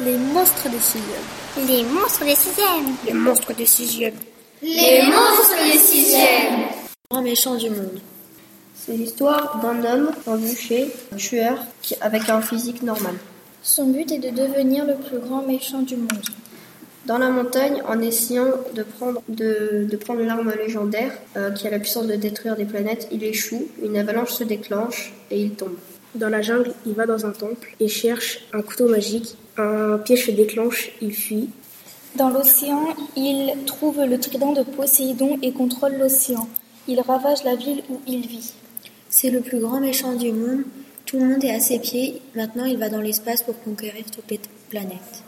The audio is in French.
Les monstres des sixièmes. Les monstres des sixièmes. Les monstres des sixièmes. Les monstres des sixièmes. Grand méchant du monde. C'est l'histoire d'un homme, un tueur, qui, avec un physique normal. Son but est de devenir le plus grand méchant du monde. Dans la montagne, en essayant de prendre, de, de prendre l'arme légendaire euh, qui a la puissance de détruire des planètes, il échoue, une avalanche se déclenche et il tombe. Dans la jungle, il va dans un temple et cherche un couteau magique. Un piège se déclenche, il fuit. Dans l'océan, il trouve le trident de Poséidon et contrôle l'océan. Il ravage la ville où il vit. C'est le plus grand méchant du monde. Tout le monde est à ses pieds. Maintenant, il va dans l'espace pour conquérir toutes les planètes.